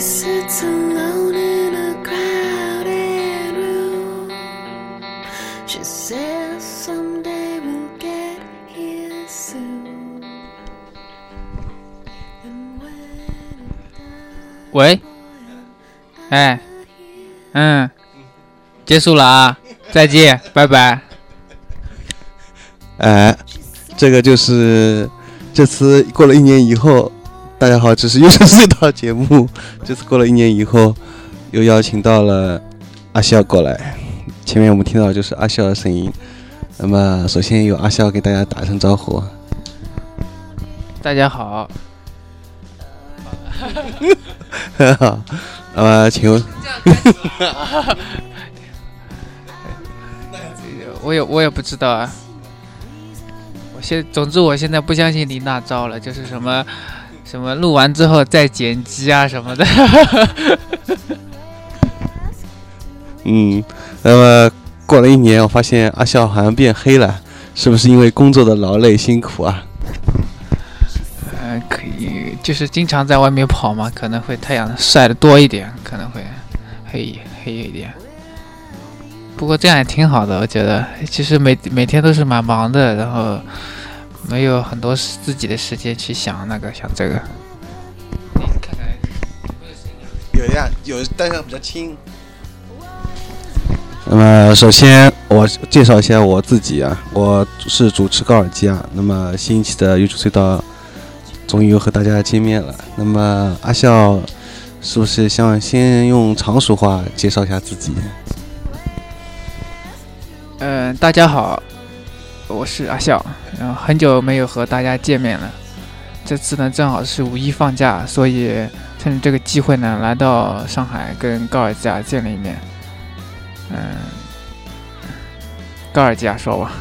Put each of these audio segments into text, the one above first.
She sits alone in a crowded room. She says someday we'll get here soon. 喂，哎，嗯，结束了啊，再见，拜拜。哎，这个就是这次过了一年以后，大家好，这是又是隧道节目。这次过了一年以后，又邀请到了阿笑过来。前面我们听到就是阿笑的声音。那么首先由阿笑给大家打声招呼。大家好，好，那么请问，我也我也不知道啊。我现总之我现在不相信你那招了，就是什么什么录完之后再剪辑啊什么的。嗯，那么过了一年，我发现阿笑好像变黑了，是不是因为工作的劳累辛苦啊？嗯，可以，就是经常在外面跑嘛，可能会太阳晒的多一点，可能会黑黑一点。不过这样也挺好的，我觉得。其实每每天都是蛮忙的，然后没有很多时自己的时间去想那个想这个。你看看，有呀，有，但是比较轻。那么，首先我介绍一下我自己啊，我是主持高尔基啊。那么新一期的优质隧道终于又和大家见面了。那么阿笑是不是想先用常熟话介绍一下自己？嗯，大家好，我是阿笑，然后很久没有和大家见面了。这次呢，正好是五一放假，所以趁着这个机会呢，来到上海跟高尔基亚见了一面。嗯，高尔基亚说吧。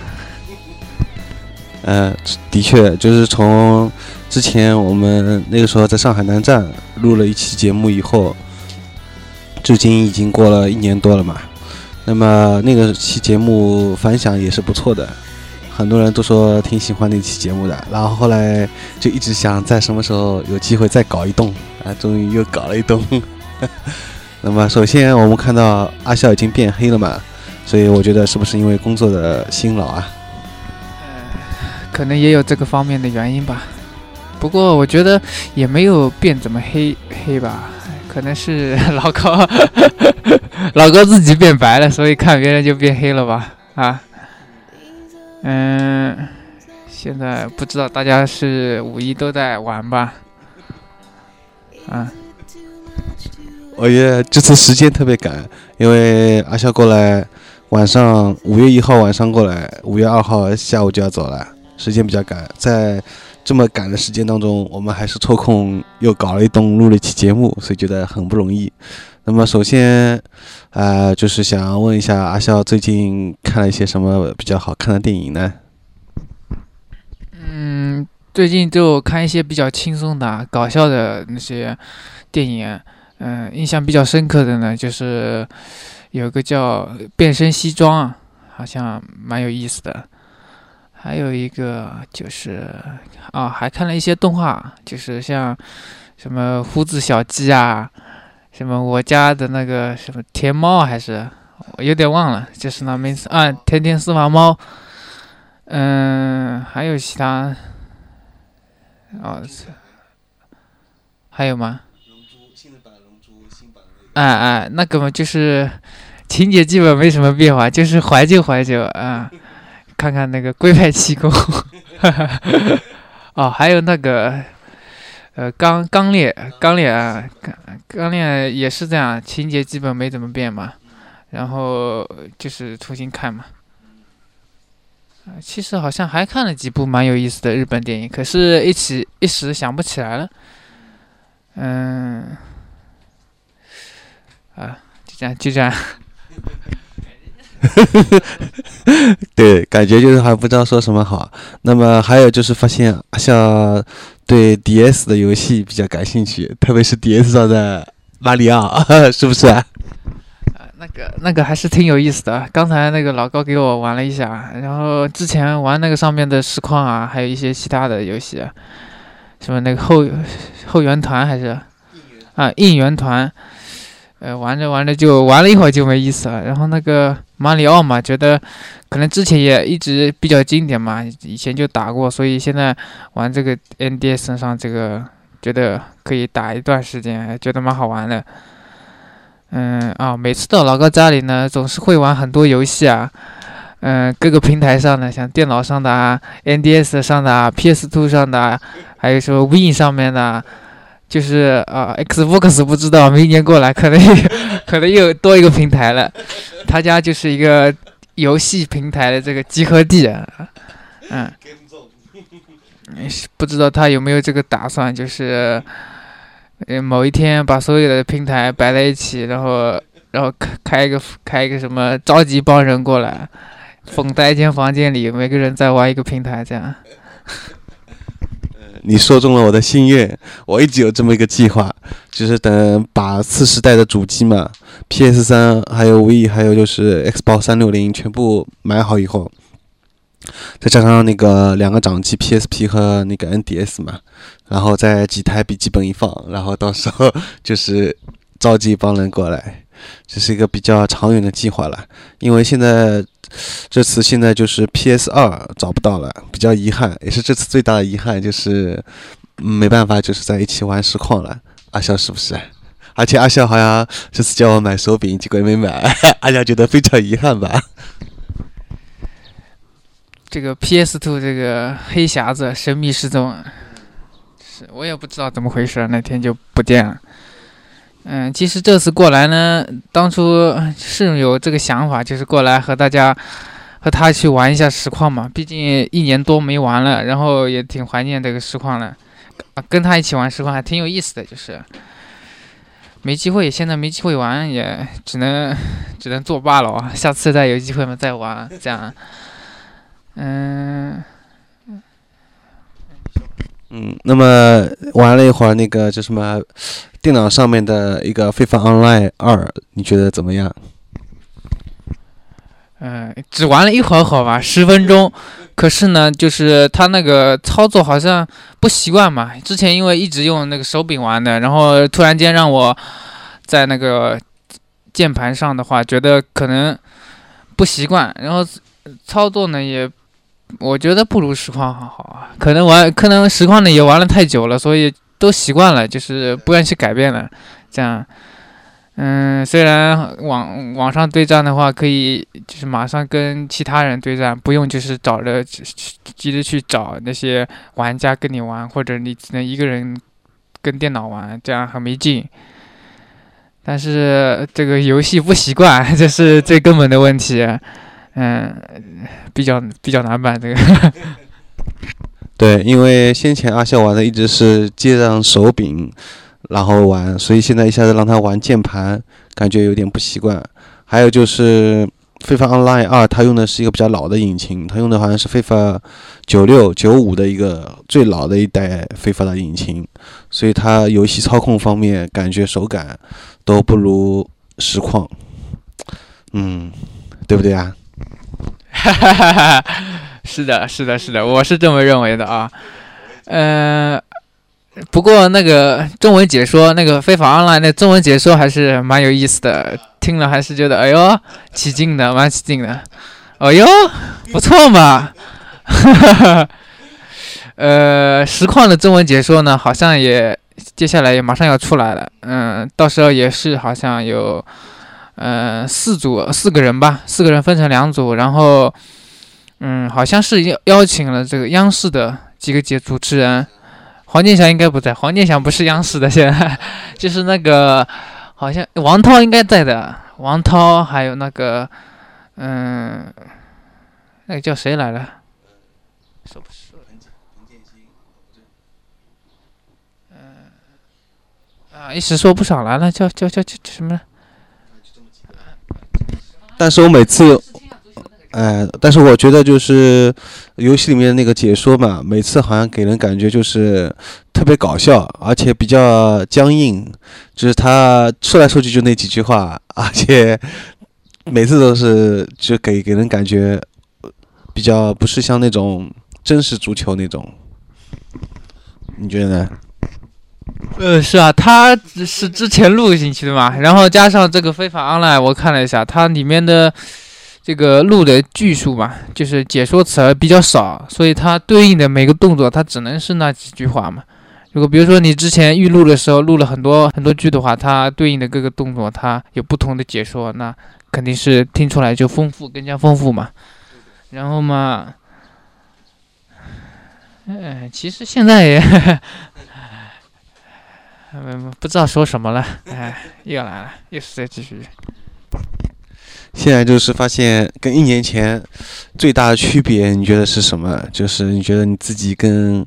呃，的确，就是从之前我们那个时候在上海南站录了一期节目以后，至今已经过了一年多了嘛。那么那个期节目反响也是不错的，很多人都说挺喜欢那期节目的。然后后来就一直想在什么时候有机会再搞一栋啊，终于又搞了一栋。那么首先我们看到阿笑已经变黑了嘛，所以我觉得是不是因为工作的辛劳啊？可能也有这个方面的原因吧。不过我觉得也没有变怎么黑黑吧，可能是 老高 老高自己变白了，所以看别人就变黑了吧？啊，嗯，现在不知道大家是五一都在玩吧？啊，我觉得这次时间特别赶，因为阿笑过来晚上五月一号晚上过来，五月二号下午就要走了，时间比较赶。在这么赶的时间当中，我们还是抽空又搞了一栋录了一期节目，所以觉得很不容易。那么首先，呃，就是想问一下阿笑最近看了一些什么比较好看的电影呢？嗯，最近就看一些比较轻松的、搞笑的那些电影。嗯，印象比较深刻的呢，就是有个叫《变身西装》，好像蛮有意思的。还有一个就是啊，还看了一些动画，就是像什么胡子小鸡啊，什么我家的那个什么甜猫还是我有点忘了，就是那名字啊，天天私房猫。嗯，还有其他哦，还有吗？哎哎，那个嘛，就是情节基本没什么变化，就是怀旧怀旧啊，看看那个龟派气功，哦，还有那个呃刚刚烈刚烈啊，刚刚烈也是这样，情节基本没怎么变嘛，然后就是重新看嘛。啊，其实好像还看了几部蛮有意思的日本电影，可是一起一时想不起来了。嗯，啊，就这样，就这样。对，感觉就是还不知道说什么好。那么还有就是发现阿笑对 DS 的游戏比较感兴趣，特别是 DS 上的马里奥，是不是啊？啊，那个那个还是挺有意思的。刚才那个老高给我玩了一下，然后之前玩那个上面的实况啊，还有一些其他的游戏，什么那个后后援团还是啊，应援团，呃，玩着玩着就玩了一会儿就没意思了。然后那个马里奥嘛，觉得可能之前也一直比较经典嘛，以前就打过，所以现在玩这个 NDS 上这个，觉得可以打一段时间，觉得蛮好玩的。嗯啊，每次到老高家里呢，总是会玩很多游戏啊。嗯，各个平台上的，像电脑上的啊，NDS 上的啊，PS2 上的啊，还有说 Win 上面的，就是啊，Xbox 不知道，明年过来可能 可能又多一个平台了。他家就是一个游戏平台的这个集合地，嗯，不知道他有没有这个打算，就是呃某一天把所有的平台摆在一起，然后然后开开一个开一个什么召集帮人过来。封在一间房间里，每个人在玩一个平台，这样。你说中了我的心愿，我一直有这么一个计划，就是等把次时代的主机嘛，PS 三还有 V 还有就是 Xbox 三六零全部买好以后，再加上那个两个掌机 PSP 和那个 NDS 嘛，然后再几台笔记本一放，然后到时候就是召集一帮人过来，这是一个比较长远的计划了，因为现在。这次现在就是 PS 二找不到了，比较遗憾，也是这次最大的遗憾，就是没办法，就是在一起玩实况了。阿笑是不是？而且阿笑好像这次叫我买手柄，结果也没买，阿笑觉得非常遗憾吧？这个 PS Two 这个黑匣子神秘失踪，是我也不知道怎么回事，那天就不见了。嗯，其实这次过来呢，当初是有这个想法，就是过来和大家和他去玩一下实况嘛。毕竟一年多没玩了，然后也挺怀念这个实况的。跟他一起玩实况还挺有意思的，就是没机会，现在没机会玩，也只能只能作罢了。下次再有机会嘛再玩，这样。嗯嗯，那么玩了一会儿那个叫什么？电脑上面的一个《非法 Online 二》，你觉得怎么样？嗯，只玩了一会儿，好吧，十分钟。可是呢，就是他那个操作好像不习惯嘛。之前因为一直用那个手柄玩的，然后突然间让我在那个键盘上的话，觉得可能不习惯。然后操作呢，也我觉得不如实况好好啊。可能玩，可能实况呢也玩了太久了，所以。都习惯了，就是不愿意去改变了。这样，嗯，虽然网网上对战的话，可以就是马上跟其他人对战，不用就是找着急着去找那些玩家跟你玩，或者你只能一个人跟电脑玩，这样很没劲。但是这个游戏不习惯，这是最根本的问题。嗯，比较比较难办这个。对，因为先前阿笑玩的一直是接上手柄，然后玩，所以现在一下子让他玩键盘，感觉有点不习惯。还有就是《FIFA Online 二》，它用的是一个比较老的引擎，它用的好像是《FIFA 九六九五》的一个最老的一代 FIFA 的引擎，所以它游戏操控方面感觉手感都不如实况。嗯，对不对啊？哈哈哈哈。是的，是的，是的，我是这么认为的啊。嗯，不过那个中文解说，那个非法 online 那中文解说还是蛮有意思的，听了还是觉得哎呦起劲的，蛮起劲的。哎呦，不错嘛。哈哈。呃，实况的中文解说呢，好像也接下来也马上要出来了。嗯，到时候也是好像有，呃，四组四个人吧，四个人分成两组，然后。嗯，好像是邀邀请了这个央视的几个节主持人，黄健翔应该不在，黄健翔不是央视的，现在 就是那个好像王涛应该在的，王涛还有那个嗯，那个叫谁来了？说不说？嗯，啊，一时说不上来了，叫叫叫叫什么？但是我每次。哎，但是我觉得就是游戏里面那个解说嘛，每次好像给人感觉就是特别搞笑，而且比较僵硬，就是他说来说去就那几句话，而且 每次都是就给给人感觉比较不是像那种真实足球那种，你觉得呢？呃，是啊，他是之前录进去的嘛，然后加上这个非法 online，我看了一下，它里面的这个录的句数嘛，就是解说词比较少，所以它对应的每个动作，它只能是那几句话嘛。如果比如说你之前预录的时候录了很多很多句的话，它对应的各个动作它有不同的解说，那肯定是听出来就丰富，更加丰富嘛。然后嘛，嗯，其实现在也。嗯，不知道说什么了，哎，又来了，又是在继续。现在就是发现跟一年前最大的区别，你觉得是什么？就是你觉得你自己跟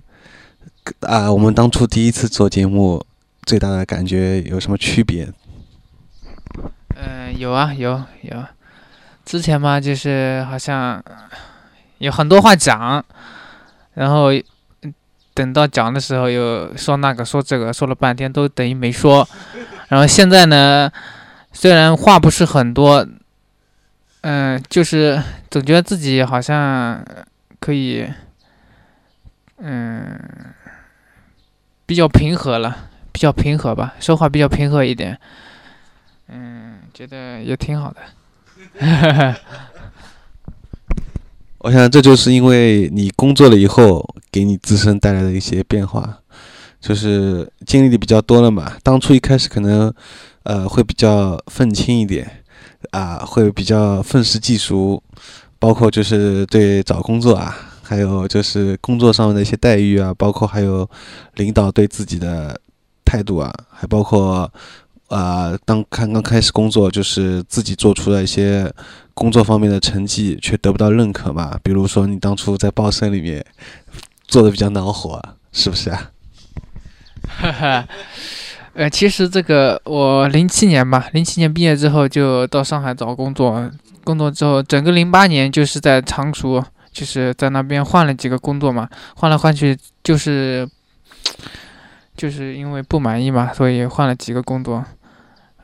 啊，我们当初第一次做节目最大的感觉有什么区别？嗯，有啊，有有。之前嘛，就是好像有很多话讲，然后。等到讲的时候又说那个说这个说了半天都等于没说，然后现在呢，虽然话不是很多，嗯，就是总觉得自己好像可以，嗯，比较平和了，比较平和吧，说话比较平和一点，嗯，觉得也挺好的。我想这就是因为你工作了以后，给你自身带来的一些变化，就是经历的比较多了嘛。当初一开始可能，呃，会比较愤青一点，啊，会比较愤世嫉俗，包括就是对找工作啊，还有就是工作上面的一些待遇啊，包括还有领导对自己的态度啊，还包括。啊，当刚刚开始工作，就是自己做出了一些工作方面的成绩，却得不到认可嘛。比如说，你当初在报社里面做的比较恼火，是不是啊？哈哈，呃，其实这个我零七年吧，零七年毕业之后就到上海找工作，工作之后整个零八年就是在常熟，就是在那边换了几个工作嘛，换来换去就是就是因为不满意嘛，所以换了几个工作。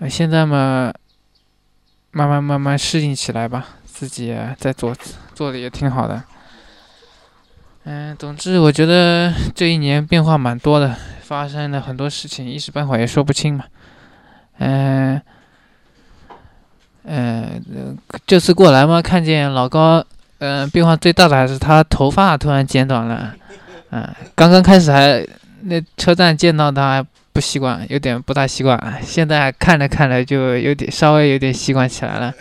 现在嘛，慢慢慢慢适应起来吧，自己在做，做的也挺好的。嗯，总之我觉得这一年变化蛮多的，发生了很多事情，一时半会儿也说不清嘛。嗯，嗯，这次过来嘛，看见老高，嗯，变化最大的还是他头发突然剪短了。嗯，刚刚开始还那车站见到他。不习惯，有点不大习惯。现在看着看着就有点稍微有点习惯起来了。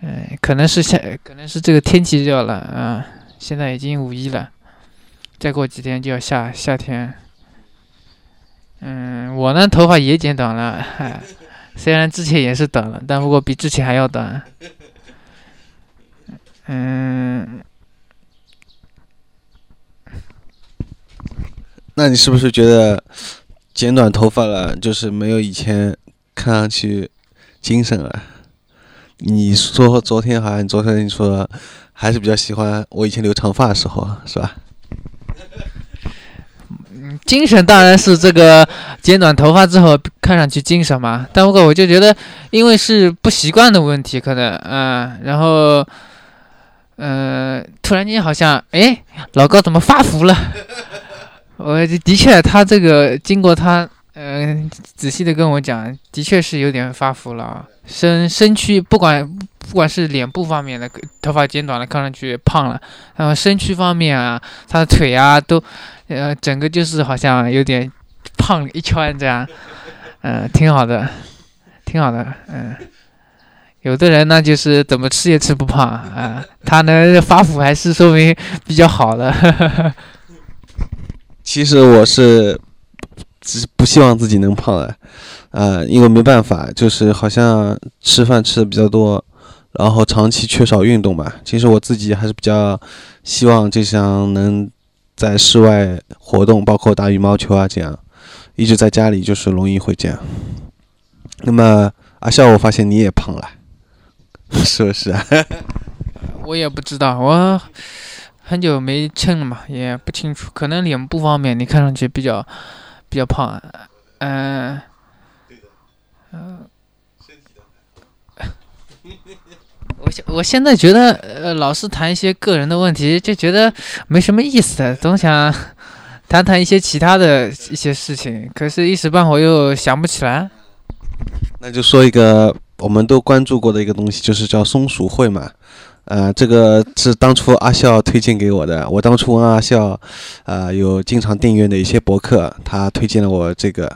嗯，可能是夏，可能是这个天气热了啊。现在已经五一了，再过几天就要夏夏天。嗯，我呢头发也剪短了，虽然之前也是短了，但不过比之前还要短。嗯。那你是不是觉得剪短头发了，就是没有以前看上去精神了？你说昨天好像昨天你说还是比较喜欢我以前留长发的时候，是吧？嗯，精神当然是这个剪短头发之后看上去精神嘛。但不过我就觉得，因为是不习惯的问题，可能嗯，然后嗯，突然间好像哎，老高怎么发福了？我的确，他这个经过他嗯仔细的跟我讲，的确是有点发福了啊，身身躯不管不管是脸部方面的头发剪短了，看上去胖了，然后身躯方面啊，他的腿啊都呃整个就是好像有点胖一圈这样，嗯，挺好的，挺好的，嗯，有的人呢就是怎么吃也吃不胖啊，他能发福还是说明比较好的。其实我是只不希望自己能胖的，呃，因为没办法，就是好像吃饭吃的比较多，然后长期缺少运动吧。其实我自己还是比较希望，就像能在室外活动，包括打羽毛球啊这样，一直在家里就是容易会这样。那么阿笑，我发现你也胖了，是不是？我也不知道，我。很久没称了嘛，也不清楚，可能脸不方便你看上去比较比较胖，嗯，嗯，我现我现在觉得，呃，老是谈一些个人的问题，就觉得没什么意思，总想谈谈一些其他的一些事情，可是，一时半会儿又想不起来。那就说一个我们都关注过的一个东西，就是叫松鼠会嘛。呃，这个是当初阿笑推荐给我的。我当初问阿笑，呃，有经常订阅的一些博客，他推荐了我这个。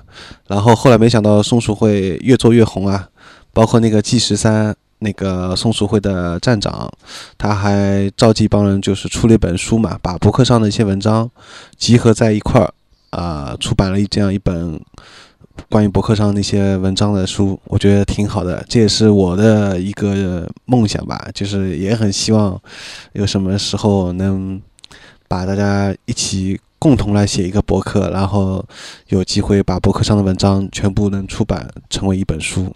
然后后来没想到松鼠会越做越红啊，包括那个 G 十三那个松鼠会的站长，他还召集一帮人，就是出了一本书嘛，把博客上的一些文章集合在一块儿，啊，出版了一这样一本。关于博客上那些文章的书，我觉得挺好的，这也是我的一个梦想吧，就是也很希望有什么时候能把大家一起共同来写一个博客，然后有机会把博客上的文章全部能出版成为一本书。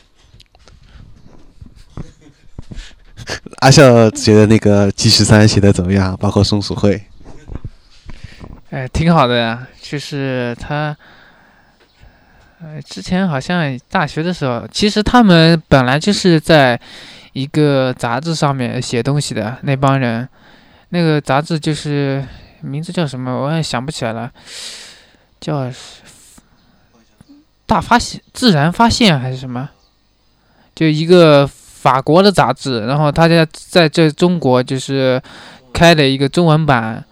阿笑觉得那个 G 十三写的怎么样？包括松鼠会，哎，挺好的呀，就是他。呃，之前好像大学的时候，其实他们本来就是在一个杂志上面写东西的那帮人，那个杂志就是名字叫什么，我也想不起来了，叫大发现自然发现还是什么，就一个法国的杂志，然后他家在这中国就是开了一个中文版，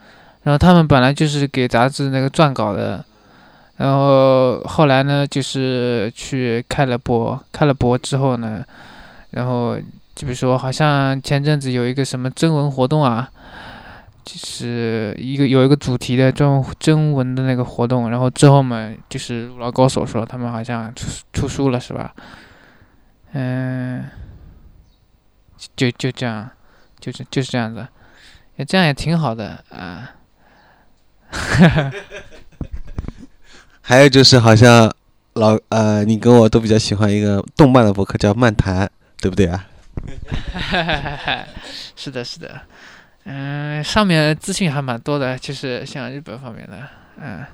然后他们本来就是给杂志那个撰稿的。然后后来呢，就是去开了播，开了播之后呢，然后就比如说，好像前阵子有一个什么征文活动啊，就是一个有一个主题的征征文的那个活动，然后之后嘛，就是老高所说他们好像出出书了，是吧？嗯，就就这样，就是就是这样子，也这样也挺好的啊。还有就是，好像老呃，你跟我都比较喜欢一个动漫的博客，叫漫谈，对不对啊？是的，是的，嗯，上面资讯还蛮多的，就是像日本方面的，嗯，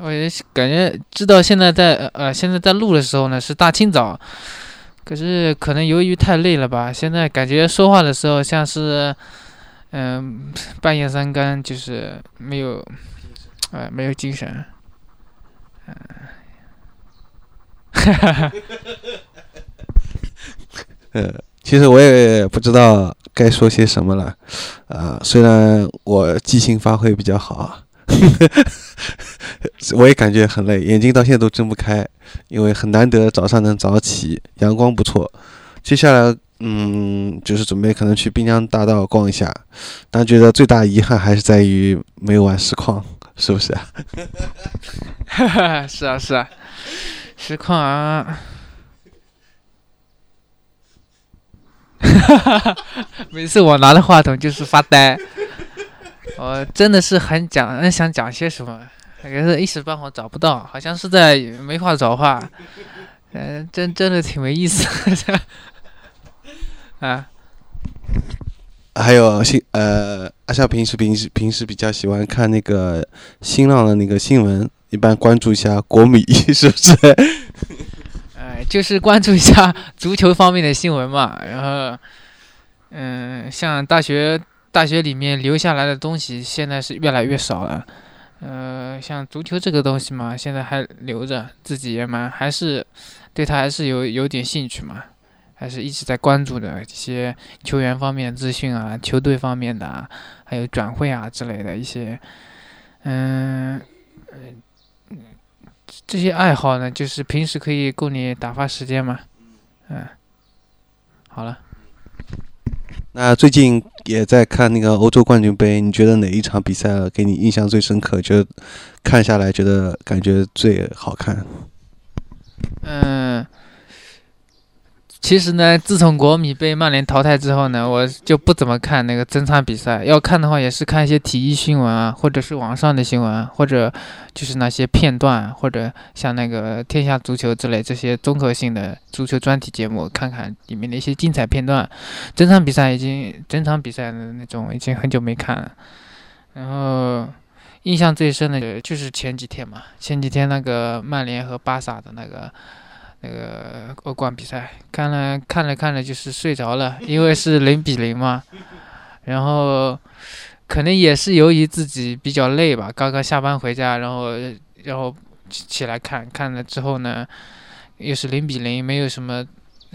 我也感觉知道现在在呃，现在在录的时候呢是大清早，可是可能由于太累了吧，现在感觉说话的时候像是。嗯，半夜三更就是没有，呃，没有精神。嗯，哈哈哈呃，其实我也不知道该说些什么了。啊，虽然我即兴发挥比较好，我也感觉很累，眼睛到现在都睁不开，因为很难得早上能早起，阳光不错。接下来。嗯，就是准备可能去滨江大道逛一下，但觉得最大遗憾还是在于没有玩实况，是不是 啊？是啊是啊，实况啊，哈哈哈，每次我拿着话筒就是发呆，我真的是很讲，很想讲些什么，可是一时半会找不到，好像是在没话找话，嗯，真真的挺没意思的。啊，还有新呃，阿笑平时平时平时比较喜欢看那个新浪的那个新闻，一般关注一下国米，是不是？哎，就是关注一下足球方面的新闻嘛。然后，嗯，像大学大学里面留下来的东西，现在是越来越少了。呃，像足球这个东西嘛，现在还留着，自己也蛮还是对他还是有有点兴趣嘛。还是一直在关注的这些球员方面资讯啊，球队方面的啊，还有转会啊之类的一些，嗯，这些爱好呢，就是平时可以供你打发时间嘛，嗯，好了。那最近也在看那个欧洲冠军杯，你觉得哪一场比赛给你印象最深刻？觉得看下来觉得感觉最好看？嗯。其实呢，自从国米被曼联淘汰之后呢，我就不怎么看那个整场比赛。要看的话，也是看一些体育新闻啊，或者是网上的新闻，或者就是那些片段，或者像那个《天下足球》之类这些综合性的足球专题节目，看看里面的一些精彩片段。整场比赛已经，整场比赛的那种已经很久没看了。然后印象最深的就是前几天嘛，前几天那个曼联和巴萨的那个。那个欧冠比赛看了看了看了，就是睡着了，因为是零比零嘛。然后，可能也是由于自己比较累吧，刚刚下班回家，然后然后起来看看了之后呢，又是零比零，没有什么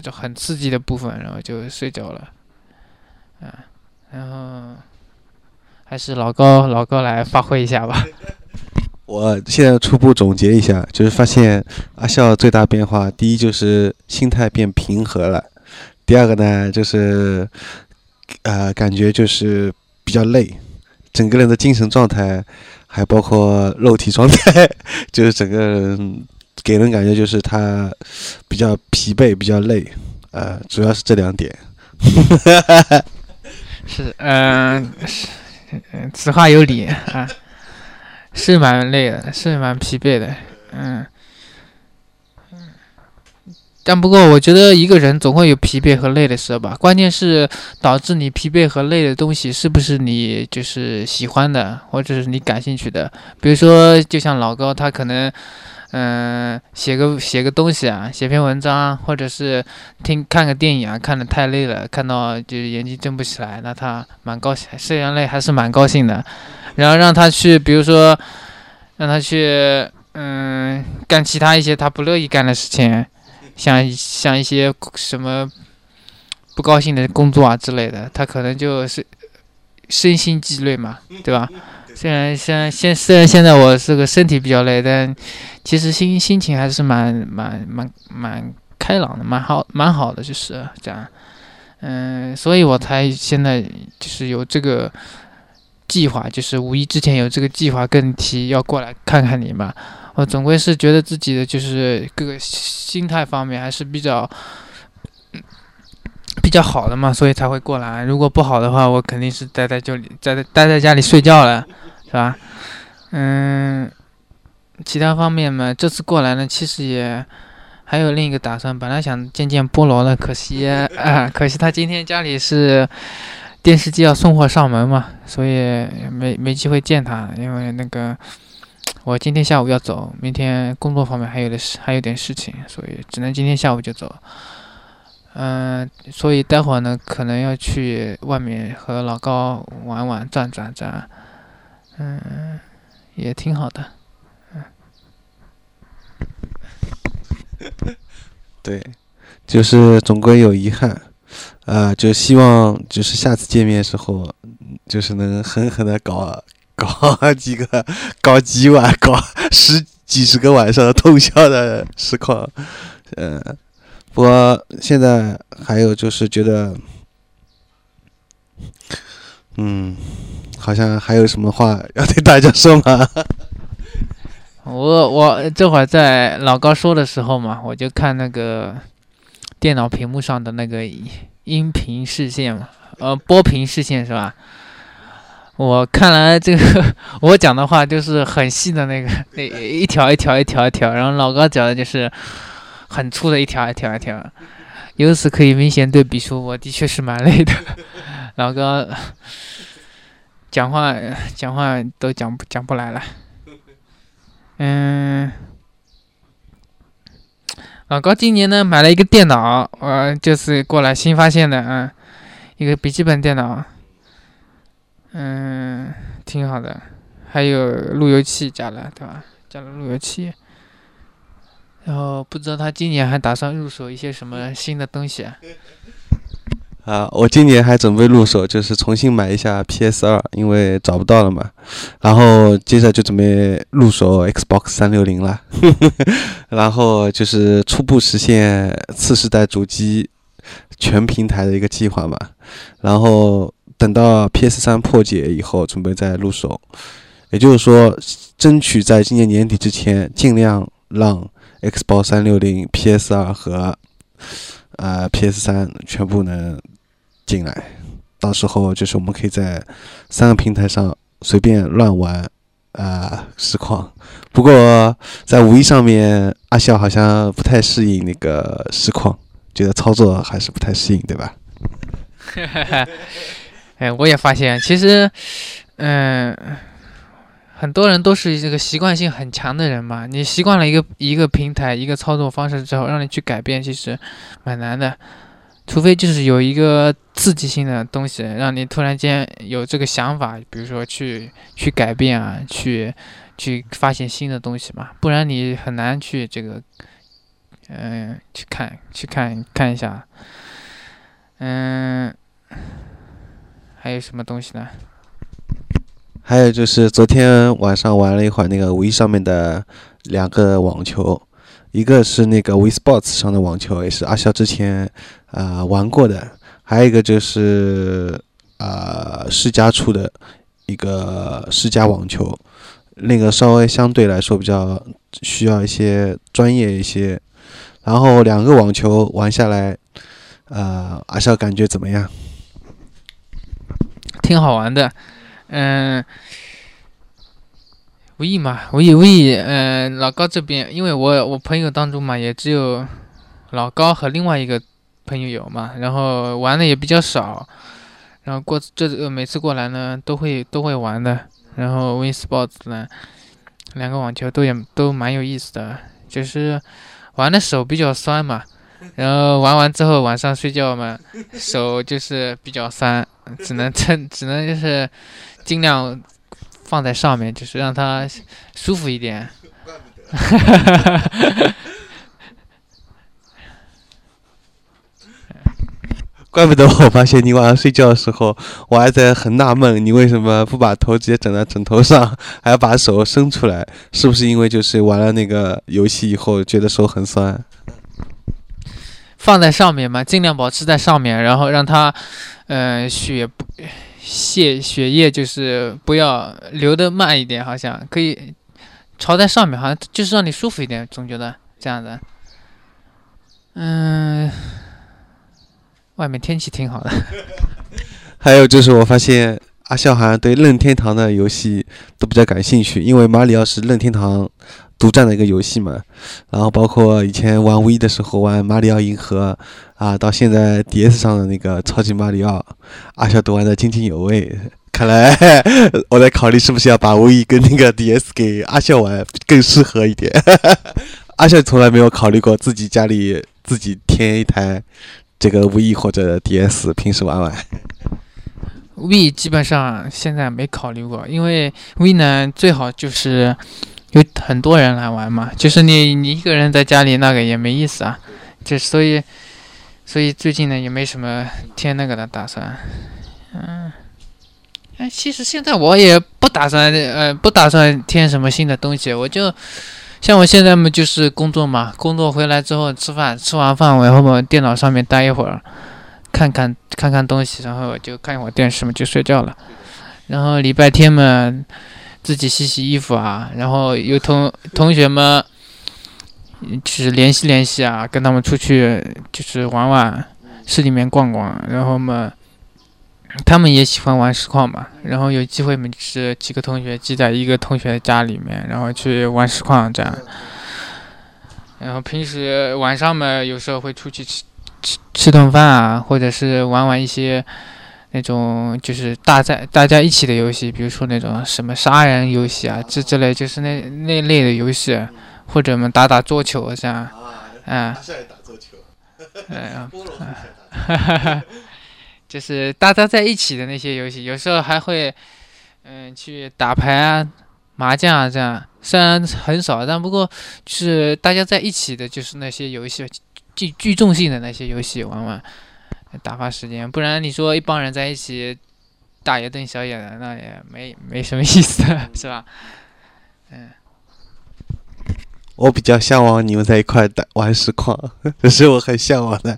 就很刺激的部分，然后就睡着了，嗯，然后还是老高老高来发挥一下吧。我现在初步总结一下，就是发现阿笑最大变化，第一就是心态变平和了，第二个呢就是呃感觉就是比较累，整个人的精神状态还包括肉体状态，就是整个人给人感觉就是他比较疲惫、比较累，呃，主要是这两点。是，嗯、是，嗯，此话有理啊，是蛮累的，是蛮疲惫的，嗯，嗯，但不过我觉得一个人总会有疲惫和累的时候吧，关键是导致你疲惫和累的东西是不是你就是喜欢的，或者是你感兴趣的，比如说就像老高他可能。嗯，写个写个东西啊，写篇文章，或者是听看个电影啊，看的太累了，看到就是眼睛睁不起来，那他蛮高兴，虽然累还是蛮高兴的。然后让他去，比如说让他去，嗯，干其他一些他不乐意干的事情，像像一些什么不高兴的工作啊之类的，他可能就是身心俱累嘛，对吧？虽然现在现虽然现在我这个身体比较累，但其实心心情还是蛮蛮蛮蛮开朗的，蛮好蛮好的，就是这样。嗯，所以我才现在就是有这个计划，就是五一之前有这个计划跟你提要过来看看你嘛。我总归是觉得自己的就是各个心态方面还是比较比较好的嘛，所以才会过来。如果不好的话，我肯定是待在就里，在待在家里睡觉了。是吧？嗯，其他方面嘛，这次过来呢，其实也还有另一个打算。本来想见见菠萝的，可惜啊，可惜他今天家里是电视机要送货上门嘛，所以没没机会见他。因为那个我今天下午要走，明天工作方面还有的事，还有点事情，所以只能今天下午就走。嗯，所以待会儿呢，可能要去外面和老高玩玩、转转转。嗯，也挺好的。嗯 对，就是总归有遗憾，啊、就希望就是下次见面时候，就是能狠狠的搞搞几个，搞几晚，搞十几十个晚上通宵的实况，嗯、不过现在还有就是觉得，嗯，好像还有什么话要对大家说吗？我我这会儿在老高说的时候嘛，我就看那个电脑屏幕上的那个音频视线嘛，呃，波频视线是吧？我看来这个 我讲的话就是很细的那个那一条一条一条一条，然后老高讲的就是很粗的一条一条一条，由此可以明显对比出我的确是蛮累的。老高讲话讲话都讲不讲不来了。嗯，老高今年呢买了一个电脑，呃，就是过来新发现的啊，一个笔记本电脑，嗯，挺好的，还有路由器加了，对吧？加了路由器，然后不知道他今年还打算入手一些什么新的东西？啊，我今年还准备入手，就是重新买一下 PS 二，因为找不到了嘛。然后接着就准备入手 Xbox 三六零了呵呵，然后就是初步实现次世代主机全平台的一个计划嘛。然后等到 PS 三破解以后，准备再入手。也就是说，争取在今年年底之前，尽量让 Xbox 三六零、PS 二和呃 PS 三全部能进来，到时候就是我们可以在三个平台上随便乱玩啊、实况。不过在五一上面，阿笑好像不太适应那个实况，觉得操作还是不太适应，对吧？哎，我也发现，其实，嗯、很多人都是这个习惯性很强的人嘛。你习惯了一个一个平台、一个操作方式之后，让你去改变，其实蛮难的。除非就是有一个刺激性的东西，让你突然间有这个想法，比如说去去改变啊，去去发现新的东西嘛，不然你很难去这个，嗯、去看去看看一下，嗯，还有什么东西呢？还有就是昨天晚上玩了一会儿那个五一上面的两个网球，一个是那个 We Sports 上的网球，也是阿肖之前啊、呃玩过的，还有一个就是啊、呃世嘉出的一个世嘉网球，那个稍微相对来说比较需要一些专业一些，然后两个网球玩下来，呃，阿肖感觉怎么样？挺好玩的，嗯、无意嘛，无意无意，嗯、老高这边，因为我我朋友当中嘛，也只有老高和另外一个朋友有嘛，然后玩的也比较少，然后过这呃每次过来呢，都会都会玩的，然后 Win Sports 呢，两个网球都也都蛮有意思的，就是玩的手比较酸嘛，然后玩完之后晚上睡觉嘛，手就是比较酸，只能撑，只能就是尽量放在上面，就是让它舒服一点。怪不得我发现你晚上睡觉的时候，我还在很纳闷，你为什么不把头直接枕在枕头上，还要把手伸出来？是不是因为就是玩了那个游戏以后觉得手很酸？放在上面嘛，尽量保持在上面，然后让它，呃，血不血血液就是不要流得慢一点，好像可以朝在上面，好像就是让你舒服一点，总觉得这样子。嗯，外面天气挺好的。还有就是我发现阿笑好像对任天堂的游戏都比较感兴趣，因为马里奥是任天堂独占的一个游戏嘛。然后包括以前玩 V 的时候玩马里奥银河啊，到现在 DS 上的那个超级马里奥，阿笑都玩得津津有味。看来 我在考虑是不是要把 V 跟那个 DS 给阿笑玩更适合一点。阿笑从来没有考虑过自己家里自己添一台这个 V 或者 DS，平时玩玩。V 基本上现在没考虑过，因为 V 呢最好就是很多人来玩嘛，就是你你一个人在家里那个也没意思啊，就所以所以最近呢也没什么添那个的打算，嗯，哎，其实现在我也不打算呃不打算添什么新的东西，我就像我现在嘛就是工作嘛，工作回来之后吃饭，吃完饭我然后嘛电脑上面待一会儿。看看看看东西，然后就看一会儿电视嘛，就睡觉了。然后礼拜天嘛，自己洗洗衣服啊，然后有同同学们，就是联系联系啊，跟他们出去就是玩玩，市里面逛逛。然后嘛，他们也喜欢玩实况嘛，然后有机会嘛，就是几个同学聚在一个同学家里面，然后去玩实况这样。然后平时晚上嘛，有时候会出去吃。吃吃顿饭啊，或者是玩玩一些那种就是大在大家一起的游戏，比如说那种什么杀人游戏啊，这之类就是那那类的游戏，或者我们打打桌球这样，啊，打桌球，哎呀，哈哈哈，就是大家在一起的那些游戏，有时候还会嗯去打牌啊、麻将啊这样，虽然很少，但不过就是大家在一起的，就是那些游戏。聚聚众性的那些游戏玩玩，打发时间。不然你说一帮人在一起大眼瞪小眼的，那也没没什么意思，是吧？嗯。我比较向往你们在一块打玩实况，这是我很向往的。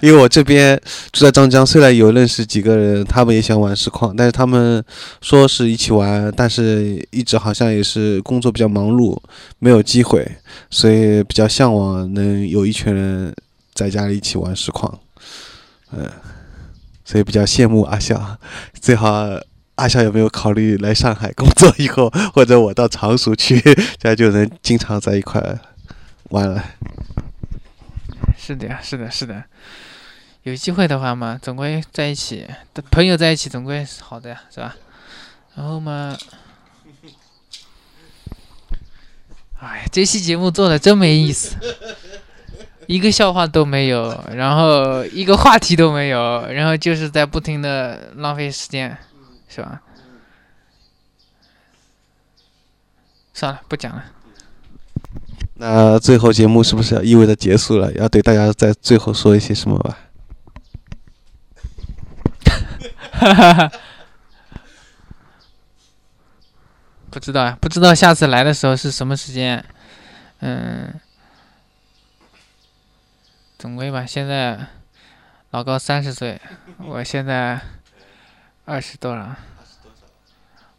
因为我这边住在张江，虽然有认识几个人，他们也想玩实况，但是他们说是一起玩，但是一直好像也是工作比较忙碌，没有机会，所以比较向往能有一群人在家里一起玩实况。嗯，所以比较羡慕阿笑，最好。阿笑有没有考虑来上海工作以后，或者我到常熟去，这样就能经常在一块玩了？是的呀，是的，是的。有机会的话嘛，总归在一起，朋友在一起总归是好的呀，是吧？然后嘛，哎，这期节目做的真没意思，一个笑话都没有，然后一个话题都没有，然后就是在不停的浪费时间，是吧？算了，不讲了。那最后节目是不是要意味着结束了？要对大家在最后说一些什么吧？哈哈哈。不知道呀，不知道下次来的时候是什么时间。嗯，总归吧。现在老高三十岁，我现在二十多了，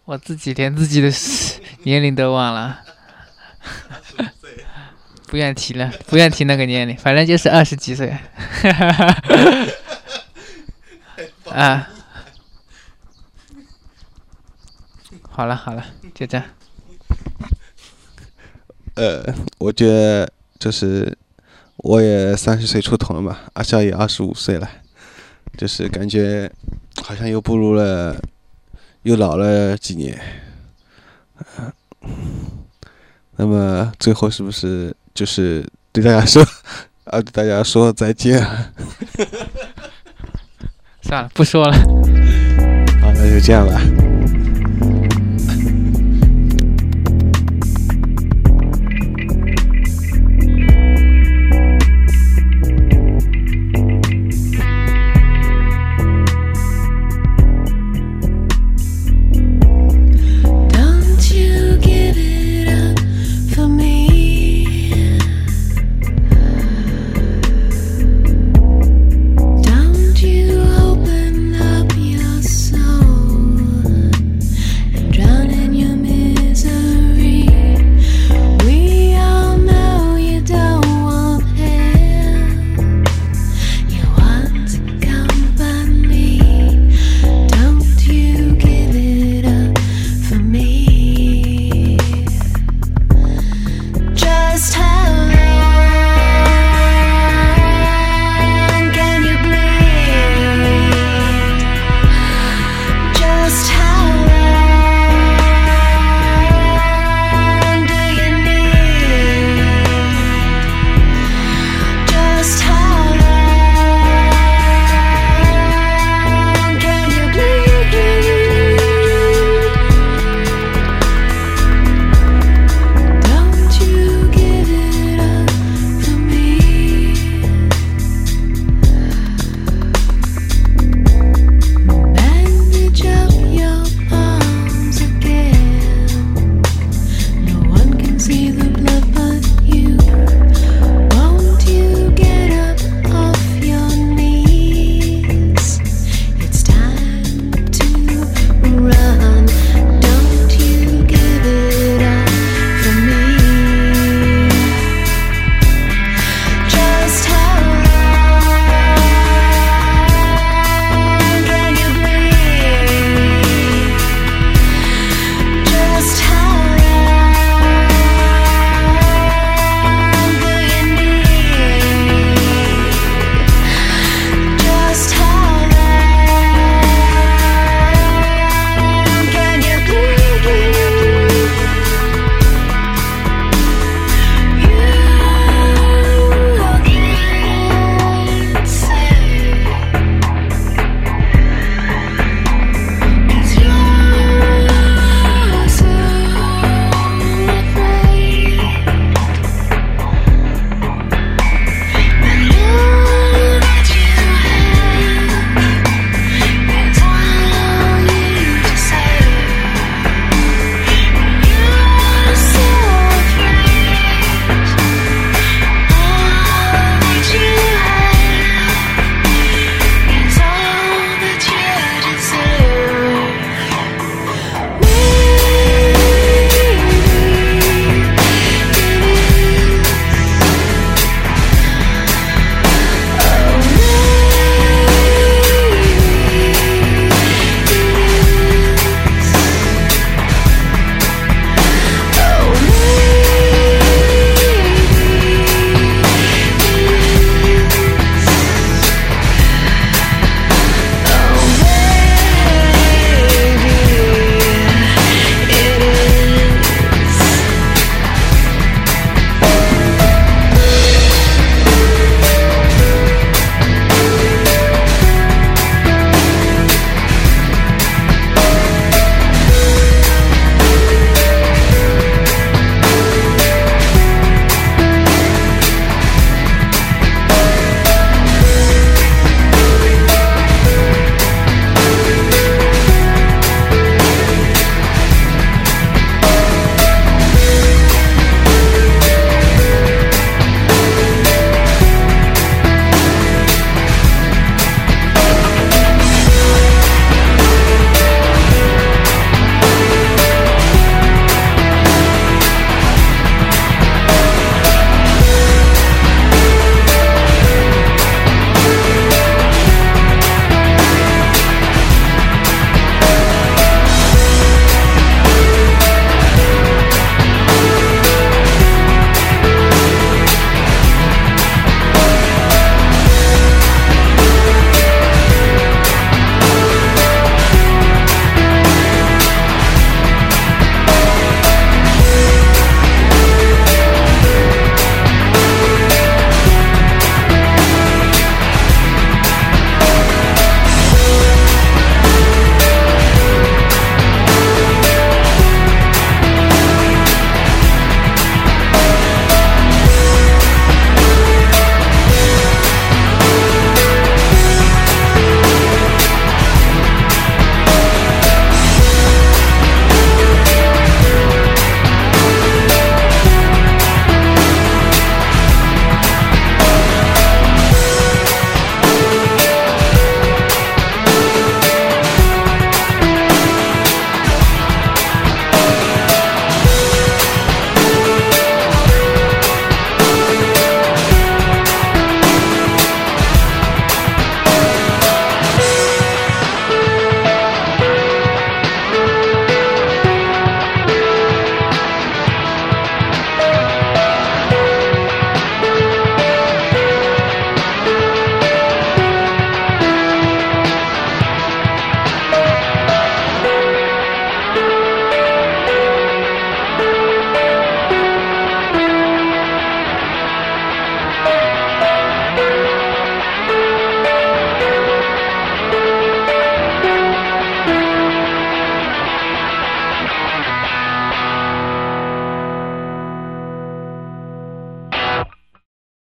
我自己连自己的 年龄都忘了。不愿提了，不愿提那个年龄，反正就是二十几岁。啊。好了好了，就这样。呃，我觉得就是我也三十岁出头了嘛，阿笑也二十五岁了，就是感觉好像又步入了，又老了几年。那么最后是不是就是对大家说 啊，对大家说再见？算了，不说了。好，那就这样吧。